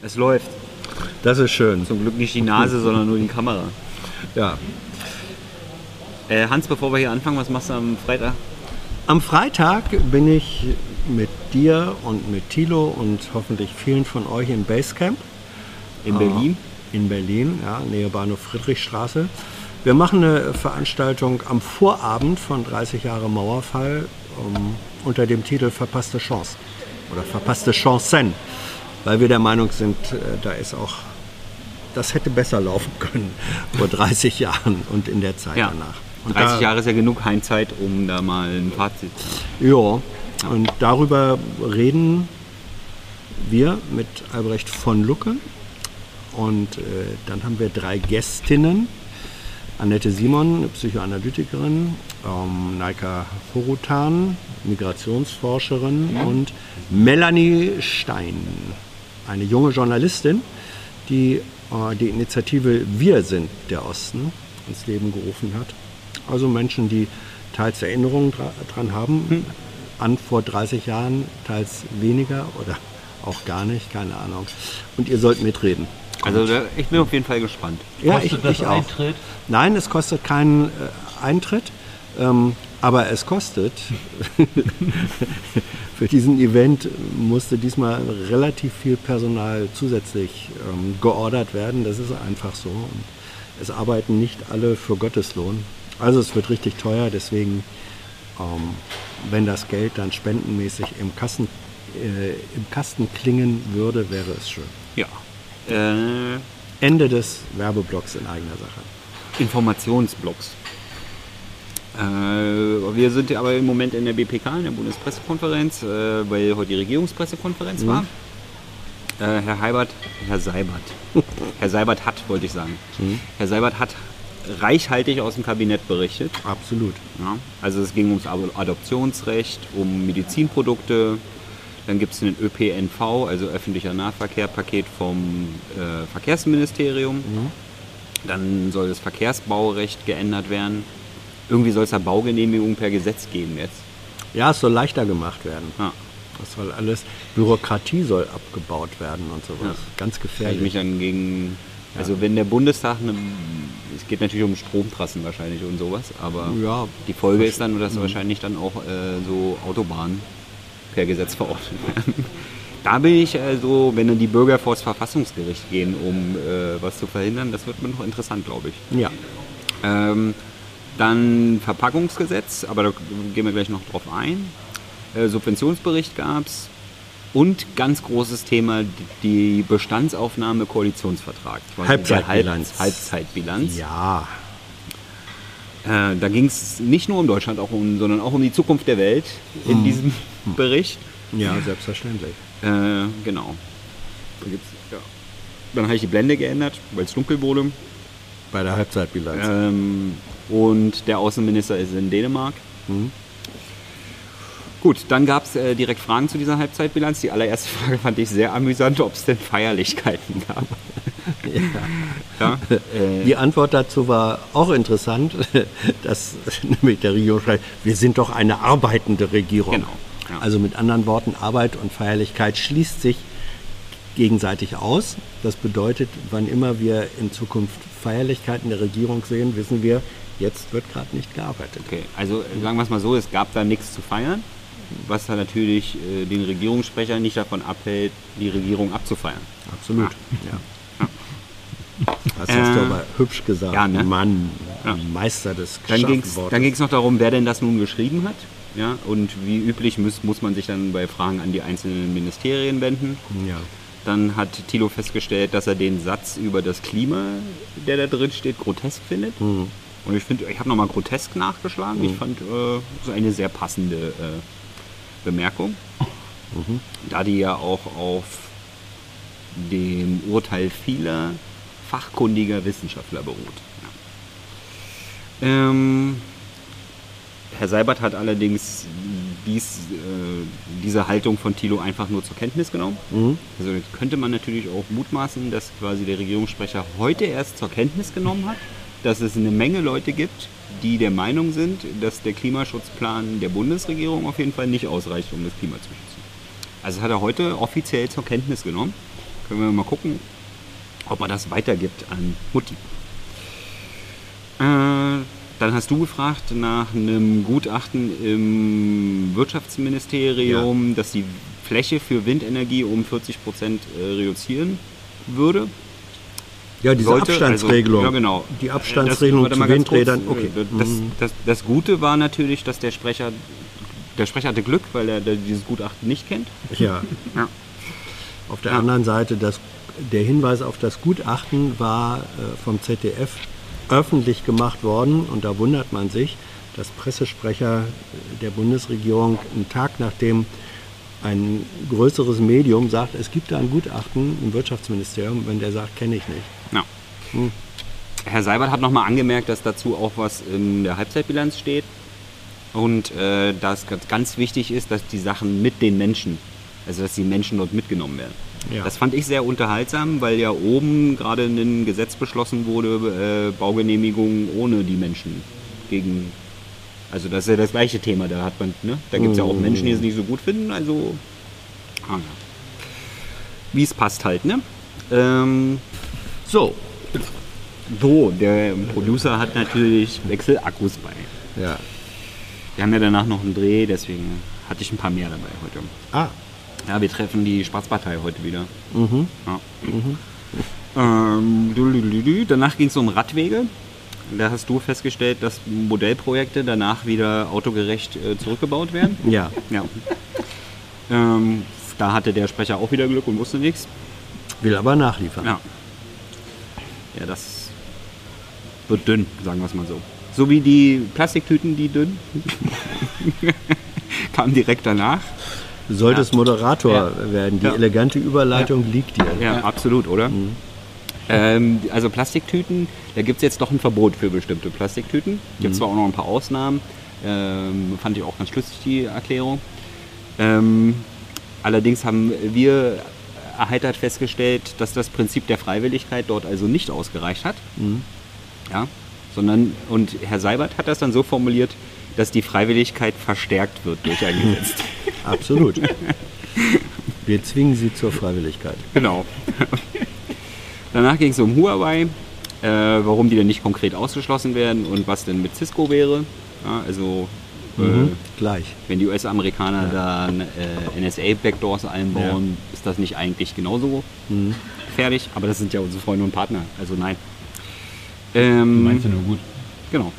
Es läuft. Das ist schön. Zum Glück nicht die Nase, sondern nur die Kamera. Ja. Äh, Hans, bevor wir hier anfangen, was machst du am Freitag? Am Freitag bin ich mit dir und mit Thilo und hoffentlich vielen von euch im Basecamp. In Berlin? In Berlin, ja, Nähe Bahnhof Friedrichstraße. Wir machen eine Veranstaltung am Vorabend von 30 Jahre Mauerfall um, unter dem Titel Verpasste Chance oder Verpasste Chancen, weil wir der Meinung sind, äh, da ist auch, das hätte besser laufen können vor 30 Jahren und in der Zeit Ja. danach. Und 30 da- Jahre ist ja genug Heimzeit, um da mal ein Fazit zu Ja, und darüber reden wir mit Albrecht von Lucke. Und äh, dann haben wir drei Gästinnen. Annette Simon, eine Psychoanalytikerin, ähm, Naika Horutan, Migrationsforscherin und Melanie Stein, eine junge Journalistin, die äh, die Initiative Wir sind der Osten ins Leben gerufen hat. Also Menschen, die teils Erinnerungen dra dran haben, an vor 30 Jahren, teils weniger oder auch gar nicht, keine Ahnung. Und ihr sollt mitreden. Also ich bin auf jeden Fall gespannt. Ja, Kostet ich, das ich auch. Eintritt? Nein, es kostet keinen äh, Eintritt, ähm, aber es kostet. Für diesen Event musste diesmal relativ viel Personal zusätzlich ähm, geordert werden. Das ist einfach so. Und es arbeiten nicht alle für Gotteslohn. Also es wird richtig teuer, deswegen, ähm, wenn das Geld dann spendenmäßig im Kassen, äh, im Kasten klingen würde, wäre es schön. Ja. Äh, Ende des Werbeblocks in eigener Sache. Informationsblocks. Äh, wir sind ja aber im Moment in der BPK, in der Bundespressekonferenz, äh, weil heute die Regierungspressekonferenz war. Äh, Herr Heibert, Herr Seibert, Herr Seibert hat, wollte ich sagen. Herr Seibert hat reichhaltig aus dem Kabinett berichtet. Absolut. Ja, also es ging ums Ad- Adoptionsrecht, um Medizinprodukte. Dann gibt es einen ÖPNV, also öffentlicher Nahverkehr-Paket vom äh, Verkehrsministerium. Dann soll das Verkehrsbaurecht geändert werden. Irgendwie soll es da Baugenehmigung per Gesetz geben jetzt. Ja, es soll leichter gemacht werden. Ja. Das soll alles, Bürokratie soll abgebaut werden und sowas. Ja. Ganz Kann ich gefährlich. mich dann gegen. Also wenn der Bundestag, eine, es geht natürlich um Stromtrassen wahrscheinlich und sowas, aber Ja. die Folge ist dann, dass wahrscheinlich dann auch äh, so Autobahnen per Gesetz verordnet werden. Da bin ich also, wenn dann die Bürger vor das Verfassungsgericht gehen, um äh, was zu verhindern, das wird mir noch interessant, glaube ich. Ja. Ähm, dann Verpackungsgesetz, aber da gehen wir gleich noch drauf ein. Äh, Subventionsbericht gab es. Und ganz großes Thema, die Bestandsaufnahme Koalitionsvertrag. Halbzeitbilanz. Halb Halbzeitbilanz. Ja. Äh, da ging es nicht nur um Deutschland, auch um, sondern auch um die Zukunft der Welt in diesem Bericht. Ja, selbstverständlich. Äh, genau. Da ja. Dann habe ich die Blende geändert, weil es dunkel wurde. Bei der Halbzeitbilanz. Ähm, und der Außenminister ist in Dänemark. Mhm. Gut, dann gab es äh, direkt Fragen zu dieser Halbzeitbilanz. Die allererste Frage fand ich sehr amüsant, ob es denn Feierlichkeiten gab. ja. äh, Die Antwort dazu war auch interessant, dass nämlich der Regierung schreibt, wir sind doch eine arbeitende Regierung. Genau, ja. Also mit anderen Worten, Arbeit und Feierlichkeit schließt sich gegenseitig aus. Das bedeutet, wann immer wir in Zukunft Feierlichkeiten der Regierung sehen, wissen wir, jetzt wird gerade nicht gearbeitet. Okay, also sagen wir es mal so, es gab da nichts zu feiern, was dann natürlich äh, den Regierungssprecher nicht davon abhält, die Regierung abzufeiern. Absolut. Ja. Das hast du Äh, aber hübsch gesagt. ja, ne? Mann, Ja. Meister des Dann ging Wortes. dann ging's noch darum, wer denn das nun geschrieben hat. Ja, und wie üblich muss, muss man sich dann bei Fragen an die einzelnen Ministerien wenden. Ja. Dann hat Thilo festgestellt, dass er den Satz über das Klima, der da drin steht, grotesk findet. Mhm. Und ich finde, ich habe nochmal grotesk nachgeschlagen. Ich fand äh, so eine sehr passende äh, Bemerkung. Mhm. Da die ja auch auf dem Urteil vieler fachkundiger Wissenschaftler beruht. Ja. Ähm, Herr Seibert hat allerdings dies, äh, diese Haltung von Thilo einfach nur zur Kenntnis genommen. Also jetzt könnte man natürlich auch mutmaßen, dass quasi der Regierungssprecher heute erst zur Kenntnis genommen hat, dass es eine Menge Leute gibt, die der Meinung sind, dass der Klimaschutzplan der Bundesregierung auf jeden Fall nicht ausreicht, um das Klima zu schützen. Also das hat er heute offiziell zur Kenntnis genommen. Können wir mal gucken, ob man das weitergibt an Mutti. Äh, dann hast du gefragt nach einem Gutachten im Wirtschaftsministerium, dass die Fläche für Windenergie um 40 Prozent äh, reduzieren würde. Ja, diese Sollte, Abstandsregelung. Also, ja, genau. Die Abstandsregelung Das- zu Windrädern. kurz. okay. Das, Mhm. das, das Gute war natürlich, dass der Sprecher, der Sprecher hatte Glück, weil er dieses Gutachten nicht kennt. Ja. Ja. Auf der Ja. anderen Seite, das, der Hinweis auf das Gutachten war äh, vom ZDF öffentlich gemacht worden und da wundert man sich, dass Pressesprecher der Bundesregierung einen Tag nachdem ein größeres Medium sagt, es gibt da ein Gutachten im Wirtschaftsministerium, wenn der sagt, kenne ich nicht. Ja. Herr Seibert hat nochmal angemerkt, dass dazu auch was in der Halbzeitbilanz steht. Und äh, dass ganz- ganz wichtig ist, dass die Sachen mit den Menschen, also dass die Menschen dort mitgenommen werden. Ja. Das fand ich sehr unterhaltsam, weil ja oben gerade ein Gesetz beschlossen wurde, äh, Baugenehmigungen ohne die Menschen gegen. Also das ist ja das gleiche Thema, da hat man, ne? Da gibt es ja auch Menschen, die es nicht so gut finden, also. Ah, ja. Wie es passt halt, ne? Ähm, so, so, der Producer hat natürlich Wechselakkus bei. Ja. Wir haben ja danach noch einen Dreh, deswegen hatte ich ein paar mehr dabei heute. Ah, Ja, wir treffen die Spaßpartei heute wieder. mhm. Ja. Ähm, du, du. danach ging es um Radwege. Da hast du festgestellt, dass Modellprojekte danach wieder autogerecht äh, zurückgebaut werden. ja. Ja. Ähm, da hatte der Sprecher auch wieder Glück und wusste nichts. Will aber nachliefern. Ja. Ja, das wird dünn, sagen wir es mal so. So wie die Plastiktüten, die dünn. Kam direkt danach. Du solltest Moderator Ja. werden. Die Ja. elegante Überleitung liegt dir. Ja, absolut, oder? Ähm, also Plastiktüten, da gibt es jetzt doch ein Verbot für bestimmte Plastiktüten. Gibt zwar auch noch ein paar Ausnahmen. Ähm, fand ich auch ganz schlüssig, die Erklärung. Ähm, allerdings haben wir erheitert festgestellt, dass das Prinzip der Freiwilligkeit dort also nicht ausgereicht hat. Ja, sondern, und Herr Seibert hat das dann so formuliert, dass die Freiwilligkeit verstärkt wird durch ein Gesetz. Absolut. Wir zwingen sie zur Freiwilligkeit. Genau. Danach ging es um Huawei, äh, warum die denn nicht konkret ausgeschlossen werden und was denn mit Cisco wäre. Ja, also äh, Mhm. Gleich. wenn die US-Amerikaner da äh, NSA-Backdoors einbauen, ist das nicht eigentlich genauso gefährlich. Aber das sind ja unsere Freunde und Partner, also nein. Ähm, Meinst du nur gut? Genau.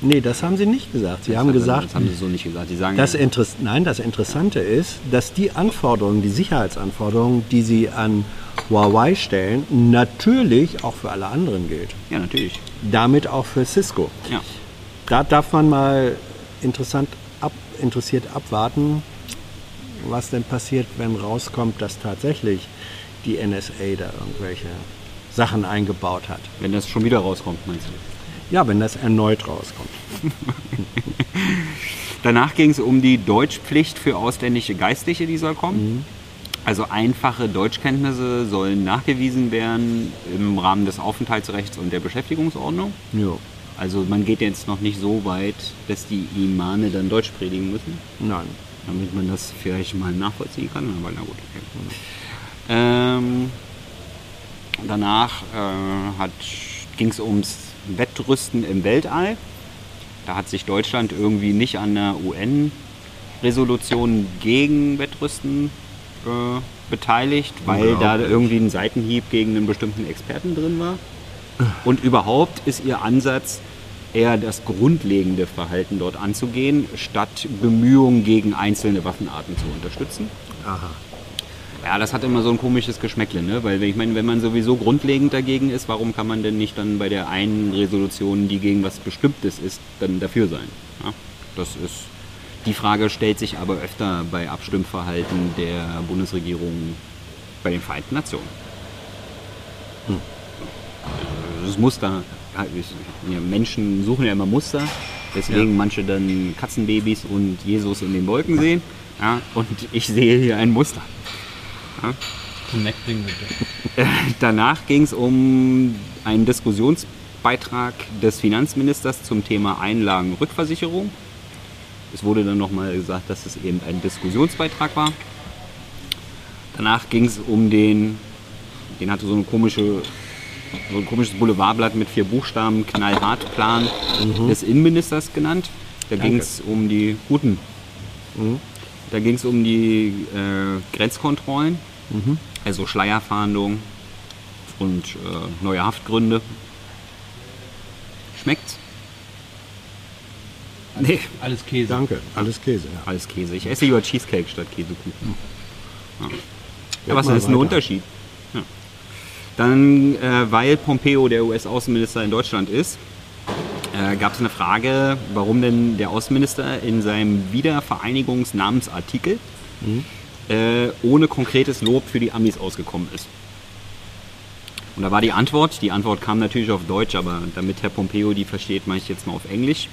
Nee, das haben sie nicht gesagt. Sie Das haben gesagt, Das haben sie so nicht gesagt. Die sagen, das Interess nein, das Interessante ist, dass die Anforderungen, die Sicherheitsanforderungen, die sie an Huawei stellen, natürlich auch für alle anderen gilt. ja, natürlich. Damit auch für Cisco. Ja. Da darf man mal interessant ab, interessiert abwarten, was denn passiert, wenn rauskommt, dass tatsächlich die NSA da irgendwelche Sachen eingebaut hat. Wenn das schon wieder rauskommt, meinst du? Ja, wenn das erneut rauskommt. Danach ging es um die Deutschpflicht für ausländische Geistliche, die soll kommen. Also einfache Deutschkenntnisse sollen nachgewiesen werden im Rahmen des Aufenthaltsrechts und der Beschäftigungsordnung. Jo. Also man geht jetzt noch nicht so weit, dass die Imame dann Deutsch predigen müssen, Nein. damit man das vielleicht mal nachvollziehen kann. Aber na gut. Okay. Ähm, danach äh, ging es ums Wettrüsten im Weltall. Da hat sich Deutschland irgendwie nicht an der UN-Resolution gegen Wettrüsten äh, beteiligt, weil da irgendwie ein Seitenhieb gegen einen bestimmten Experten drin war. Und überhaupt ist ihr Ansatz eher das grundlegende Verhalten dort anzugehen, statt Bemühungen gegen einzelne Waffenarten zu unterstützen. Aha. Ja, das hat immer so ein komisches Geschmäckle, ne? Weil ich meine, wenn man sowieso grundlegend dagegen ist, warum kann man denn nicht dann bei der einen Resolution, die gegen was Bestimmtes ist, dann dafür sein? Ja? Das ist die Frage stellt sich aber öfter bei Abstimmverhalten der Bundesregierung bei den Vereinten Nationen. Also Das Muster, ja, ich- ja, Menschen suchen ja immer Muster, deswegen Ja. manche dann Katzenbabys und Jesus in den Wolken sehen. Ja, und ich sehe hier ein Muster. Connecting bitte. Äh, Danach ging es um einen Diskussionsbeitrag des Finanzministers zum Thema Einlagenrückversicherung. Es wurde dann nochmal gesagt, dass es eben ein Diskussionsbeitrag war. Danach ging es um den den hatte so eine komische, so ein komisches Boulevardblatt mit vier Buchstaben, knallhart Plan des Innenministers genannt. Da ging es um die guten. Da ging es um die äh, Grenzkontrollen, also Schleierfahndung und äh, neue Haftgründe. Schmeckt's? Nee, Alles Käse. Danke, alles Käse. Ja. alles Käse. Ich esse lieber Cheesecake statt Käsekuchen. Ja, Red was mal ist denn der weiter. Unterschied? Ja. Dann, äh, weil Pompeo der US-Außenminister in Deutschland ist, äh, gab es eine Frage, warum denn der Außenminister in seinem Wiedervereinigungsnamensartikel äh, ohne konkretes Lob für die Amis ausgekommen ist. Und da war die Antwort, die Antwort kam natürlich auf Deutsch, aber damit Herr Pompeo die versteht, mache ich jetzt mal auf Englisch.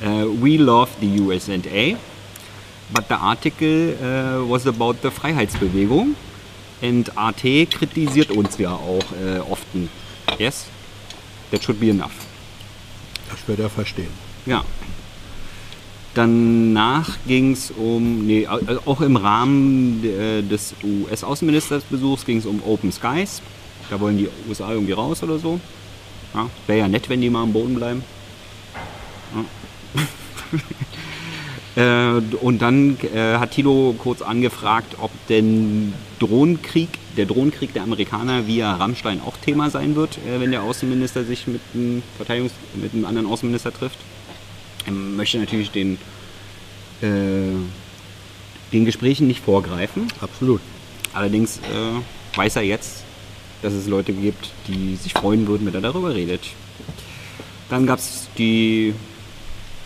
Äh, we love the USA, but the article äh, was about the Freiheitsbewegung and AT kritisiert uns ja auch äh, oft. Yes, that should be enough. Das wird er verstehen. Ja. Danach ging es um, nee, auch im Rahmen äh, des US-Außenministersbesuchs ging es um Open Skies. Da wollen die USA irgendwie raus oder so. Ja, Wäre ja nett, wenn die mal am Boden bleiben. Ja. Äh, und dann äh, hat Tilo kurz angefragt, ob denn Drohnenkrieg, der Drohnenkrieg der Amerikaner via Rammstein auch Thema sein wird, äh, wenn der Außenminister sich mit einem, Verteidigungs mit einem anderen Außenminister trifft. Er möchte natürlich den, äh, den Gesprächen nicht vorgreifen. Absolut. Allerdings äh, weiß er jetzt, dass es Leute gibt, die sich freuen würden, wenn er darüber redet. Dann gab es die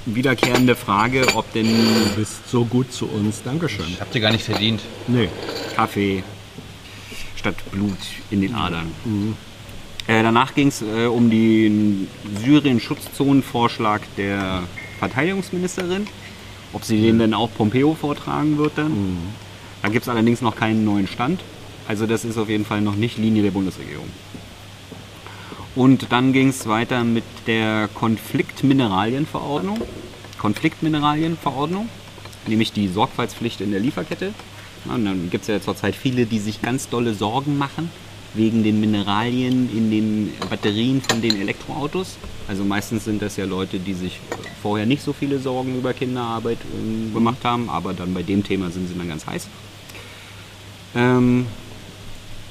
wiederkehrende Frage, ob denn Du bist so gut zu uns. Dankeschön. Ich hab dir gar nicht verdient. Nee. Kaffee statt Blut in den Adern. Äh, danach ging es äh, um den Syrien-Schutzzonenvorschlag der Verteidigungsministerin, ob sie den denn auch Pompeo vortragen wird dann. Da gibt es allerdings noch keinen neuen Stand. Also das ist auf jeden Fall noch nicht Linie der Bundesregierung. Und dann ging es weiter mit der Konfliktmineralienverordnung. Konfliktmineralienverordnung, nämlich die Sorgfaltspflicht in der Lieferkette. Und dann gibt es ja zurzeit viele, die sich ganz dolle Sorgen machen wegen den Mineralien in den Batterien von den Elektroautos. Also meistens sind das ja Leute, die sich vorher nicht so viele Sorgen über Kinderarbeit ähm, gemacht haben, aber dann bei dem Thema sind sie dann ganz heiß. Ähm,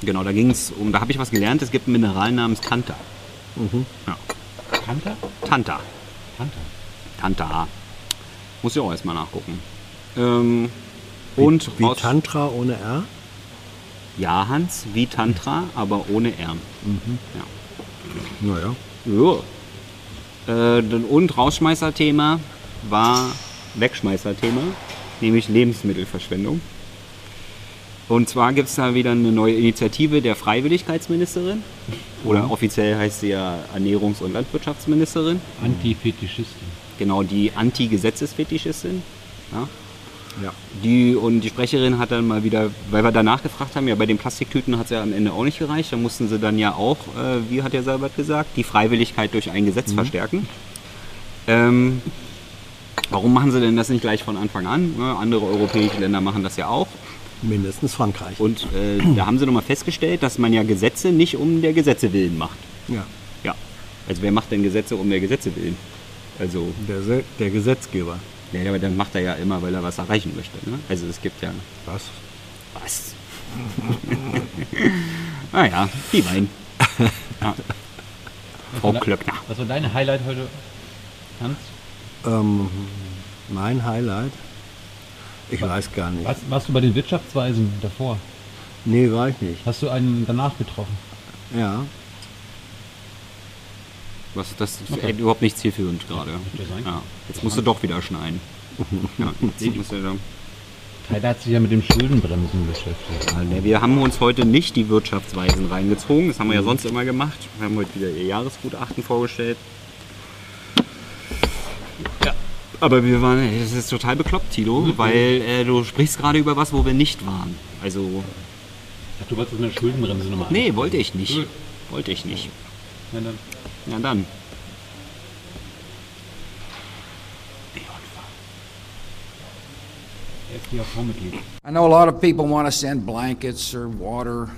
genau, da ging es um, da habe ich was gelernt, es gibt ein Mineral namens Tanta. Ja. Kanter? Tanta. Kanter. Tanta. Muss ich auch erstmal nachgucken. Ähm, und Wie aus- Tantra ohne R? ja, Hans, wie Tantra, aber ohne R. Naja. Ja. Äh, und Rausschmeißerthema war Wegschmeißerthema, nämlich Lebensmittelverschwendung. Und zwar gibt es da wieder eine neue Initiative der Freiwilligkeitsministerin. Oder offiziell heißt sie ja Ernährungs- und Landwirtschaftsministerin. Antifetischisten. Genau, die Anti-Gesetzesfetischistin. Ja. Ja. Die, und die Sprecherin hat dann mal wieder, weil wir danach gefragt haben, ja bei den Plastiktüten hat es ja am Ende auch nicht gereicht, da mussten sie dann ja auch, äh, wie hat der Seibert gesagt, die Freiwilligkeit durch ein Gesetz verstärken. Ähm, warum machen sie denn das nicht gleich von Anfang an? Ne, andere europäische Länder machen das ja auch. Mindestens Frankreich. Und äh, da haben sie nochmal festgestellt, dass man ja Gesetze nicht um der Gesetze willen macht. Ja. Ja. Also wer macht denn Gesetze um der Gesetze willen? Also Der, Se- der Gesetzgeber. Ja, aber dann macht er ja immer, weil er was erreichen möchte. Ne? Also es gibt ja Was? was. naja, die Wein. Ja. Frau Klöckner. Was war dein Highlight heute, Hans? Ähm, mein Highlight? Ich weiß gar nicht. Warst, warst du bei den Wirtschaftsweisen davor? Nee, war ich nicht. Hast du einen danach getroffen? Ja. Was das? Okay. Überhaupt nicht zielführend gerade. Ja. Jetzt musst du doch wieder schneiden. Ja, jetzt musst du da. Tyler hat sich ja mit dem Schuldenbremsen beschäftigt. Ja, wir haben uns heute nicht die Wirtschaftsweisen reingezogen. Das haben wir ja sonst immer gemacht. Wir haben heute wieder ihr Jahresgutachten vorgestellt. Ja. Aber wir waren, es ist total bekloppt, Tilo, weil äh, du sprichst gerade über was, wo wir nicht waren. Also, Ach, du wolltest der Schuldenbremse nochmal nee, wollte ich nicht. Gut. Wollte ich nicht. Ja, dann. Na dann. Er. I know a lot of people want to send blankets or water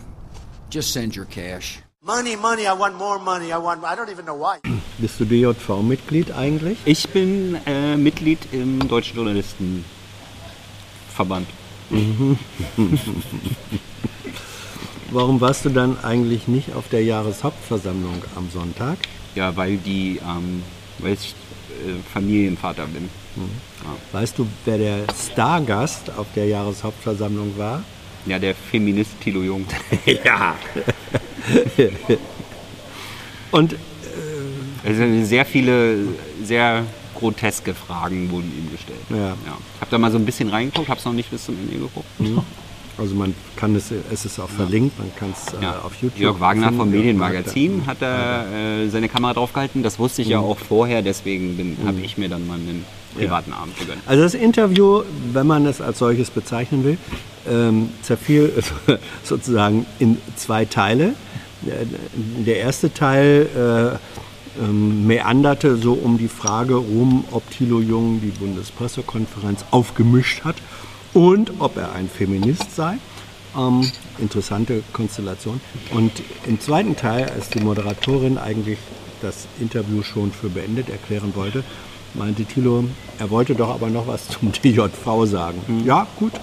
Just send your cash. Money, money, I want more money. I want, I don't even know why. Bist du DJV-Mitglied eigentlich? Ich bin äh, Mitglied im Deutschen Journalistenverband. Warum warst du dann eigentlich nicht auf der Jahreshauptversammlung am Sonntag? Ja, weil die, ähm, weil ich äh, Familienvater bin. Weißt du, wer der Stargast auf der Jahreshauptversammlung war? Ja, der Feminist Thilo Jung. Ja. Und Also sehr viele, sehr groteske Fragen wurden ihm gestellt. Ja. Ich habe da mal so ein bisschen reingeguckt, habe es noch nicht bis zum Ende geguckt. also man kann es, es ist auch verlinkt, man kann es äh, Ja. auf YouTube. Jörg Wagner finden. vom Medienmagazin hat da äh, seine Kamera draufgehalten. Das wusste ich ja auch vorher, deswegen bin- habe ich mir dann mal einen privaten Abend gegönnt. Also das Interview, wenn man es als solches bezeichnen will, ähm, zerfiel sozusagen in zwei Teile. Der- Der erste Teil äh, ähm, meanderte so um die Frage rum, ob Thilo Jung die Bundespressekonferenz aufgemischt hat und ob er ein Feminist sei. Ähm, interessante Konstellation. Und im zweiten Teil, als die Moderatorin eigentlich das Interview schon für beendet erklären wollte, meinte Thilo, er wollte doch aber noch was zum DJV sagen. Ja, gut.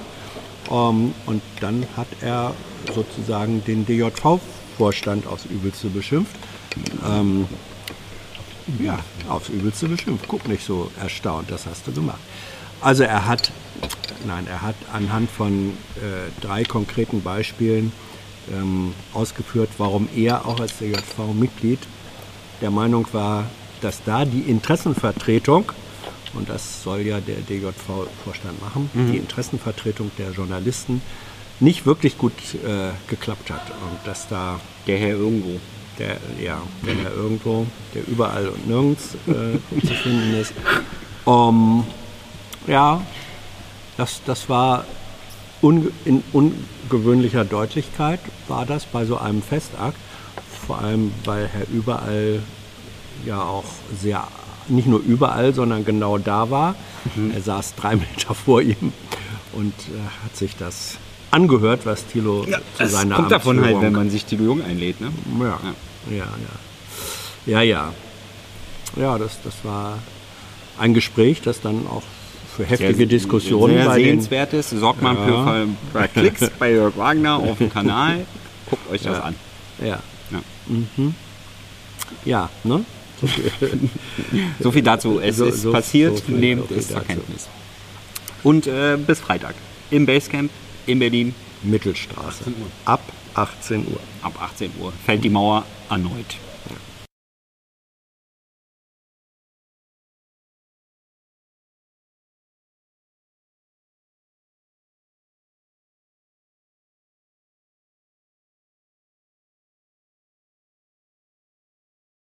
Ähm, und dann hat er sozusagen den DJV-Vorstand aufs Übelste beschimpft. Ähm, ja, aufs Übelste beschimpft. Guck nicht so erstaunt, das hast du gemacht. Also er hat, nein, er hat anhand von äh, drei konkreten Beispielen ähm, ausgeführt, warum er auch als DJV-Mitglied der Meinung war, dass da die Interessenvertretung, und das soll ja der DJV-Vorstand machen, die Interessenvertretung der Journalisten nicht wirklich gut äh, geklappt hat. Und dass da Der Herr irgendwo. Der, ja, der da irgendwo, der überall und nirgends äh, zu finden ist. Ähm, ja, das, das war unge in ungewöhnlicher Deutlichkeit, war das bei so einem Festakt. Vor allem, weil Herr überall ja auch sehr, nicht nur überall, sondern genau da war. Er saß drei Meter vor ihm und äh, hat sich das angehört, was Thilo zu Das seiner kommt davon halt, wenn man sich Thilo Jung einlädt. Ne? ja, Ja. Ja, ja. Ja, ja. Ja, das, das war ein Gespräch, das dann auch für heftige Diskussionen sehr bei den, sehenswertes. Sorgt mal für Ja. paar Klicks bei Jörg Wagner auf dem Kanal. Guckt euch das Ja. an. Ja, Ja. ja, ne? So viel dazu. Es So- ist so- passiert, nehmt es zur. Kenntnis. Und äh, bis Freitag im Basecamp in Berlin Mittelstraße. Ab 18 Uhr. ab 18 Uhr fällt die Mauer erneut.